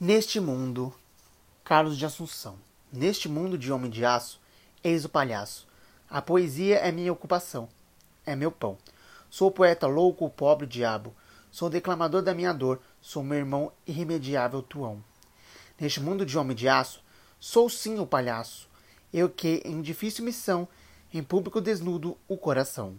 Neste mundo, Carlos de Assunção. Neste mundo de homem de aço, eis o palhaço. A poesia é minha ocupação, é meu pão. Sou poeta louco, pobre diabo. Sou declamador da minha dor, sou meu irmão irremediável tuão. Neste mundo de homem de aço, sou sim o palhaço. Eu que, em difícil missão, em público desnudo o coração.